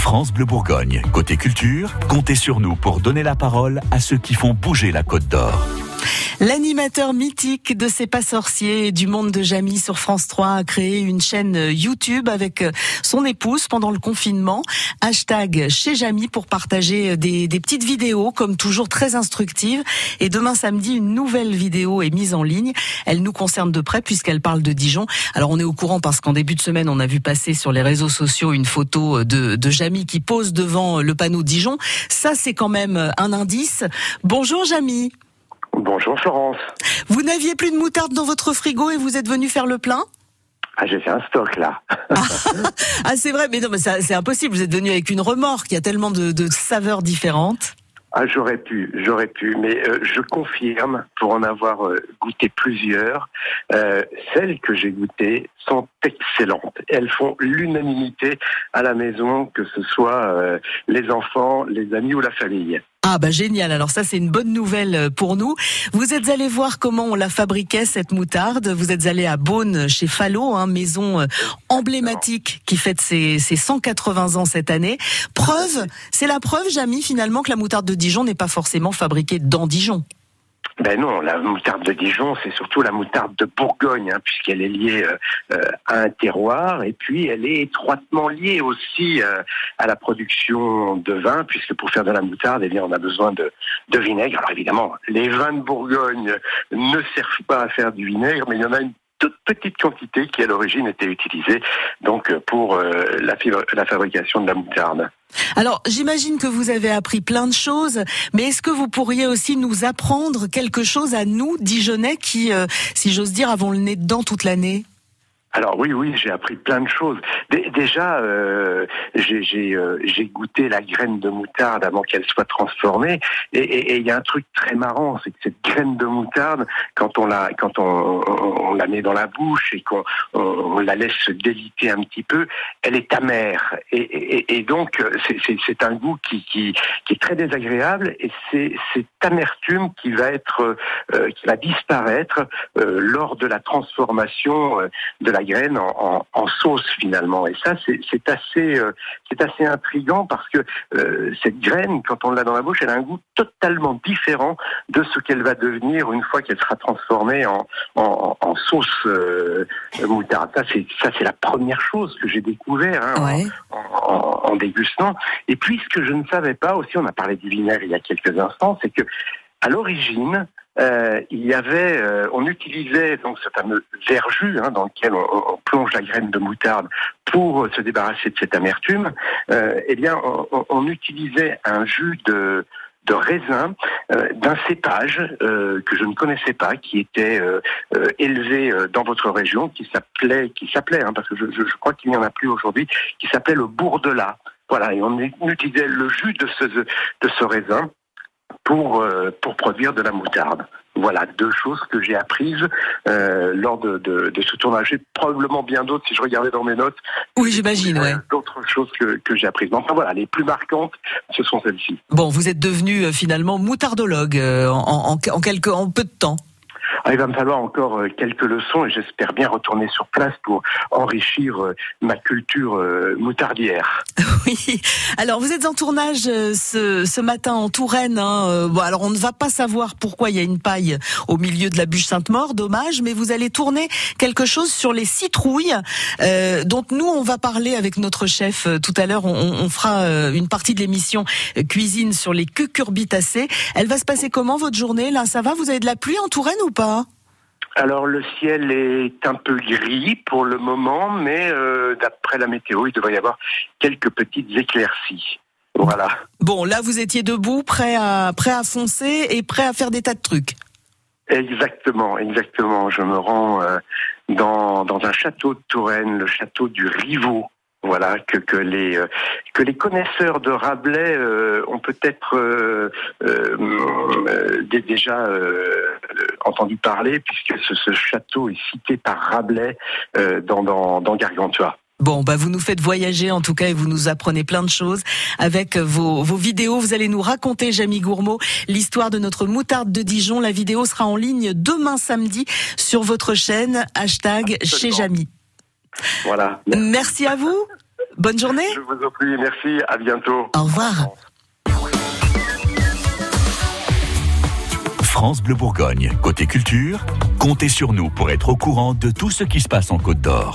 France Bleu Bourgogne. Côté culture, comptez sur nous pour donner la parole à ceux qui font bouger la Côte d'Or. L'animateur mythique de C'est pas sorcier du monde de Jamie sur France 3 a créé une chaîne YouTube avec son épouse pendant le confinement. Hashtag chez Jamie pour partager des, des, petites vidéos comme toujours très instructives. Et demain samedi, une nouvelle vidéo est mise en ligne. Elle nous concerne de près puisqu'elle parle de Dijon. Alors on est au courant parce qu'en début de semaine, on a vu passer sur les réseaux sociaux une photo de, de Jamie qui pose devant le panneau Dijon. Ça, c'est quand même un indice. Bonjour Jamie. Bonjour Florence. Vous n'aviez plus de moutarde dans votre frigo et vous êtes venu faire le plein? Ah, j'ai fait un stock là. ah, c'est vrai, mais non, mais c'est impossible. Vous êtes venu avec une remorque. Il y a tellement de, de saveurs différentes. Ah, j'aurais pu, j'aurais pu, mais euh, je confirme, pour en avoir euh, goûté plusieurs, euh, celles que j'ai goûtées sont excellentes. Elles font l'unanimité à la maison, que ce soit les enfants, les amis ou la famille. Ah bah génial, alors ça c'est une bonne nouvelle pour nous. Vous êtes allé voir comment on la fabriquait cette moutarde, vous êtes allé à Beaune chez Fallot, hein, maison emblématique qui fête ses, ses 180 ans cette année. Preuve, c'est la preuve Jamie finalement que la moutarde de Dijon n'est pas forcément fabriquée dans Dijon. Ben non, la moutarde de Dijon, c'est surtout la moutarde de Bourgogne, hein, puisqu'elle est liée euh, euh, à un terroir, et puis elle est étroitement liée aussi euh, à la production de vin, puisque pour faire de la moutarde, eh bien, on a besoin de, de vinaigre. Alors évidemment, les vins de Bourgogne ne servent pas à faire du vinaigre, mais il y en a une toute petite quantité qui à l'origine était utilisée donc pour la, la fabrication de la moutarde. Alors, j'imagine que vous avez appris plein de choses, mais est-ce que vous pourriez aussi nous apprendre quelque chose à nous, Dijonais, qui, euh, si j'ose dire, avons le nez dedans toute l'année? Alors oui, oui, j'ai appris plein de choses. déjà, euh, euh, j'ai goûté la graine de moutarde avant qu'elle soit transformée, et il y a un truc très marrant, c'est que cette graine de moutarde, quand on la quand on, la met dans la bouche et qu'on on, la laisse se déliter un petit peu, elle est amère, et, donc c'est un goût qui, est très désagréable, et c'est cette amertume qui va être euh, qui va disparaître lors de la transformation de la graine en, sauce finalement. Et ça, c'est assez, euh, c'est assez intrigant parce que euh, cette graine, quand on l'a dans la bouche, elle a un goût totalement différent de ce qu'elle va devenir une fois qu'elle sera transformée en, en, sauce euh, moutarde. Ça, c'est ça, c'est la première chose que j'ai découvert hein, en, en dégustant. Et puis, ce que je ne savais pas aussi, on a parlé du vinaigre il y a quelques instants, c'est que à l'origine, euh, il y avait, euh, on utilisait donc ce fameux verjus hein, dans lequel on, plonge la graine de moutarde pour se débarrasser de cette amertume. Euh, eh bien, on, utilisait un jus de de raisin d'un cépage que je ne connaissais pas, qui était élevé dans votre région, qui s'appelait, qui s'appelait, hein, parce que je, je, crois qu'il n'y en a plus aujourd'hui, qui s'appelait le bourdelat. Voilà, et on utilisait le jus de ce de ce raisin pour, euh, pour produire de la moutarde. Voilà deux choses que j'ai apprises euh, lors de, de, de, ce tournage. J'ai probablement bien d'autres si je regardais dans mes notes. Oui, j'imagine, ouais. D'autres choses que, que j'ai apprises. enfin voilà, les plus marquantes, ce sont celles-ci. Bon, vous êtes devenu euh, finalement moutardologue en, en, en, quelques, en peu de temps. Ah, il va me falloir encore euh, quelques leçons et j'espère bien retourner sur place pour enrichir euh, ma culture euh, moutardière. Oui. Alors vous êtes en tournage ce, matin en Touraine. Hein. Bon, alors on ne va pas savoir pourquoi il y a une paille au milieu de la bûche Sainte-Maure, dommage, mais vous allez tourner quelque chose sur les citrouilles, euh, dont nous on va parler avec notre chef tout à l'heure. On, on, fera une partie de l'émission cuisine sur les cucurbitacées. Elle va se passer comment votre journée? Là, ça va? Vous avez de la pluie en Touraine ou pas? Alors le ciel est un peu gris pour le moment, mais euh, d'après la météo, il devrait y avoir quelques petites éclaircies. Voilà. Bon, là vous étiez debout, prêt à prêt à foncer et prêt à faire des tas de trucs. Exactement, exactement. Je me rends euh, dans, dans un château de Touraine, le château du Rivaux, voilà que, que les euh, que les connaisseurs de Rabelais euh, ont peut-être euh, déjà entendu parler puisque ce, ce, château est cité par Rabelais dans, dans, dans Gargantua. Bon, bah vous nous faites voyager en tout cas et vous nous apprenez plein de choses avec vos, vos vidéos. Vous allez nous raconter, Jamie Gourmaud, l'histoire de notre moutarde de Dijon. La vidéo sera en ligne demain samedi sur votre chaîne hashtag chez Jamie. Voilà. Merci à vous. Bonne journée. Je vous en prie, merci, à bientôt. Au revoir. France Bleu Bourgogne, côté culture, comptez sur nous pour être au courant de tout ce qui se passe en Côte d'Or.